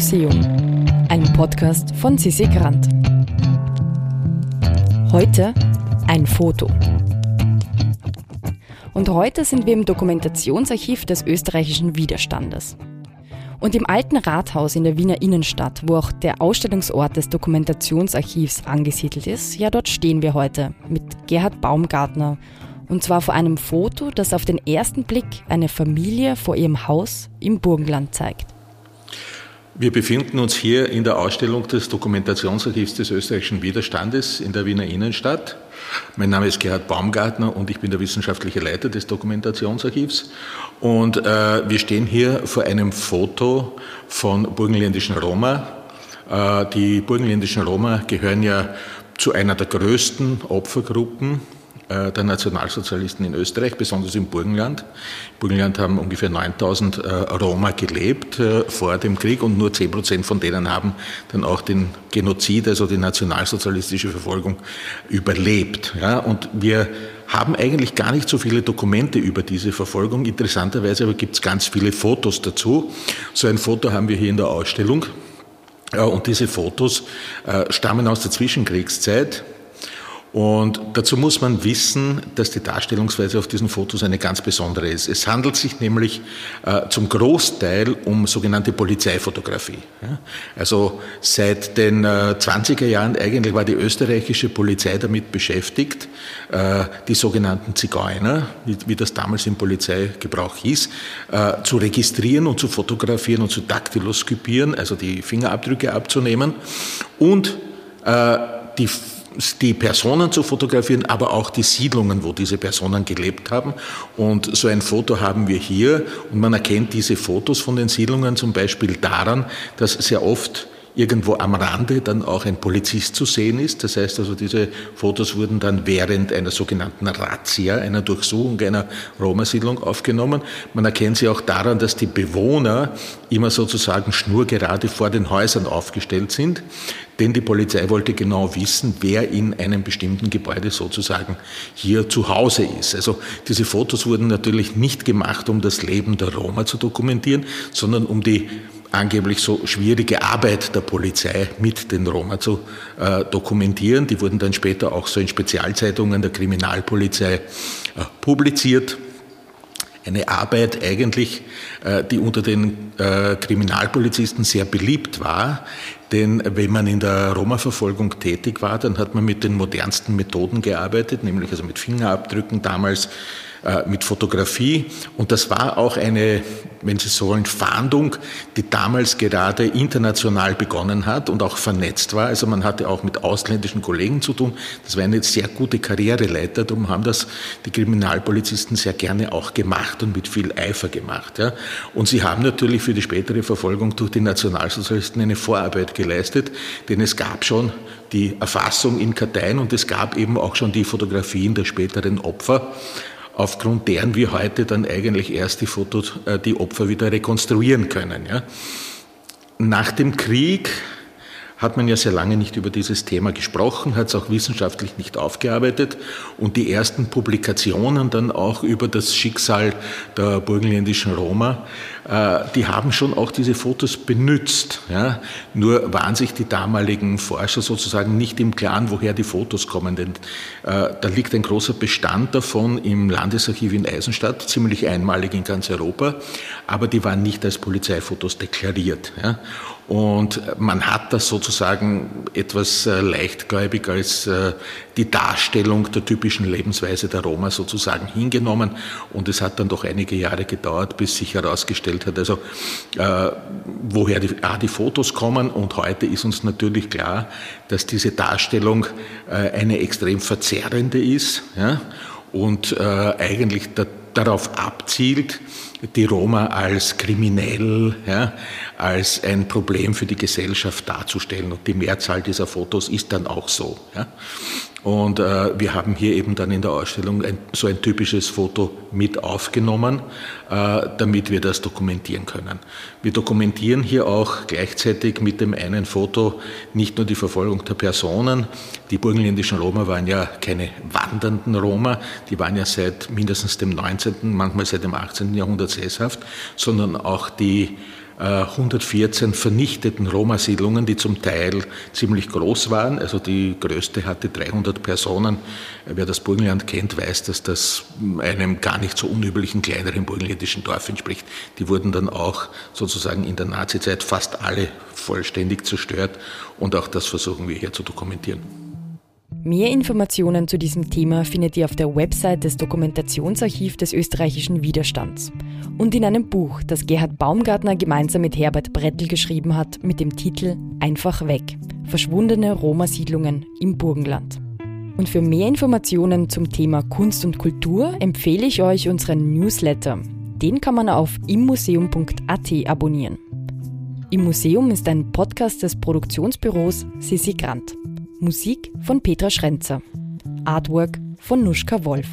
Museum, ein Podcast von Sissi Grant. Heute ein Foto. Und heute sind wir im Dokumentationsarchiv des österreichischen Widerstandes. Und im alten Rathaus in der Wiener Innenstadt, wo auch der Ausstellungsort des Dokumentationsarchivs angesiedelt ist, ja, dort stehen wir heute mit Gerhard Baumgartner. Und zwar vor einem Foto, das auf den ersten Blick eine Familie vor ihrem Haus im Burgenland zeigt. Wir befinden uns hier in der Ausstellung des Dokumentationsarchivs des österreichischen Widerstandes in der Wiener Innenstadt. Mein Name ist Gerhard Baumgartner und ich bin der wissenschaftliche Leiter des Dokumentationsarchivs. Und äh, wir stehen hier vor einem Foto von burgenländischen Roma. Äh, die burgenländischen Roma gehören ja zu einer der größten Opfergruppen der Nationalsozialisten in Österreich, besonders im Burgenland. Im Burgenland haben ungefähr 9000 äh, Roma gelebt äh, vor dem Krieg und nur 10 Prozent von denen haben dann auch den Genozid, also die nationalsozialistische Verfolgung, überlebt. Ja, und wir haben eigentlich gar nicht so viele Dokumente über diese Verfolgung. Interessanterweise aber gibt es ganz viele Fotos dazu. So ein Foto haben wir hier in der Ausstellung. Und diese Fotos stammen aus der Zwischenkriegszeit. Und dazu muss man wissen, dass die Darstellungsweise auf diesen Fotos eine ganz besondere ist. Es handelt sich nämlich äh, zum Großteil um sogenannte Polizeifotografie. Also seit den äh, 20er Jahren eigentlich war die österreichische Polizei damit beschäftigt, äh, die sogenannten Zigeuner, wie, wie, das damals im Polizeigebrauch hieß, äh, zu registrieren und zu fotografieren und zu daktyloskopieren, also die Fingerabdrücke abzunehmen und äh, die die Personen zu fotografieren, aber auch die Siedlungen, wo diese Personen gelebt haben. Und so ein Foto haben wir hier. Und man erkennt diese Fotos von den Siedlungen zum Beispiel daran, dass sehr oft irgendwo am Rande dann auch ein Polizist zu sehen ist. Das heißt also, diese Fotos wurden dann während einer sogenannten Razzia, einer Durchsuchung einer Roma-Siedlung aufgenommen. Man erkennt sie auch daran, dass die Bewohner immer sozusagen schnurgerade vor den Häusern aufgestellt sind, denn die Polizei wollte genau wissen, wer in einem bestimmten Gebäude sozusagen hier zu Hause ist. Also diese Fotos wurden natürlich nicht gemacht, um das Leben der Roma zu dokumentieren, sondern um die angeblich so schwierige Arbeit der Polizei mit den Roma zu äh, dokumentieren. Die wurden dann später auch so in Spezialzeitungen der Kriminalpolizei äh, publiziert. Eine Arbeit eigentlich, äh, die unter den äh, Kriminalpolizisten sehr beliebt war, denn wenn man in der Roma-Verfolgung tätig war, dann hat man mit den modernsten Methoden gearbeitet, nämlich also mit Fingerabdrücken damals mit Fotografie. Und das war auch eine, wenn Sie so wollen, Fahndung, die damals gerade international begonnen hat und auch vernetzt war. Also man hatte auch mit ausländischen Kollegen zu tun. Das war eine sehr gute Karriereleiter. Darum haben das die Kriminalpolizisten sehr gerne auch gemacht und mit viel Eifer gemacht. Ja. Und sie haben natürlich für die spätere Verfolgung durch die Nationalsozialisten eine Vorarbeit geleistet, denn es gab schon die Erfassung in Karteien und es gab eben auch schon die Fotografien der späteren Opfer aufgrund deren wir heute dann eigentlich erst die Fotos, äh, die Opfer wieder rekonstruieren können. Ja. Nach dem Krieg hat man ja sehr lange nicht über dieses Thema gesprochen, hat es auch wissenschaftlich nicht aufgearbeitet und die ersten Publikationen dann auch über das Schicksal der burgenländischen Roma, äh, die haben schon auch diese Fotos benützt. Ja? Nur waren sich die damaligen Forscher sozusagen nicht im Klaren, woher die Fotos kommen, denn äh, da liegt ein großer Bestand davon im Landesarchiv in Eisenstadt, ziemlich einmalig in ganz Europa, aber die waren nicht als Polizeifotos deklariert. Ja? Und man hat das sozusagen etwas äh, leichtgläubig als äh, die Darstellung der typischen Lebensweise der Roma sozusagen hingenommen. Und es hat dann doch einige Jahre gedauert, bis sich herausgestellt hat, also äh, woher die, A, die Fotos kommen. Und heute ist uns natürlich klar, dass diese Darstellung äh, eine extrem verzerrende ist ja, und äh, eigentlich der, darauf abzielt, die Roma als kriminell, ja, als ein Problem für die Gesellschaft darzustellen. Und die Mehrzahl dieser Fotos ist dann auch so. Ja. Und äh, wir haben hier eben dann in der Ausstellung ein, so ein typisches Foto mit aufgenommen, äh, damit wir das dokumentieren können. Wir dokumentieren hier auch gleichzeitig mit dem einen Foto nicht nur die Verfolgung der Personen. Die burgenländischen Roma waren ja keine wandernden Roma, die waren ja seit mindestens dem 19., manchmal seit dem 18. Jahrhundert sesshaft, sondern auch die 114 vernichteten Roma-Siedlungen, die zum Teil ziemlich groß waren. Also die größte hatte 300 Personen. Wer das Burgenland kennt, weiß, dass das einem gar nicht so unüblichen kleineren burgenländischen Dorf entspricht. Die wurden dann auch sozusagen in der Nazizeit fast alle vollständig zerstört und auch das versuchen wir hier zu dokumentieren. Mehr Informationen zu diesem Thema findet ihr auf der Website des Dokumentationsarchivs des österreichischen Widerstands und in einem Buch, das Gerhard Baumgartner gemeinsam mit Herbert Brettl geschrieben hat, mit dem Titel Einfach weg. Verschwundene Roma-Siedlungen im Burgenland. Und für mehr Informationen zum Thema Kunst und Kultur empfehle ich euch unseren Newsletter. Den kann man auf immuseum.at abonnieren. Im Museum ist ein Podcast des Produktionsbüros Sissi Grant. Musik von Petra Schrenzer. Artwork von Nuschka Wolf.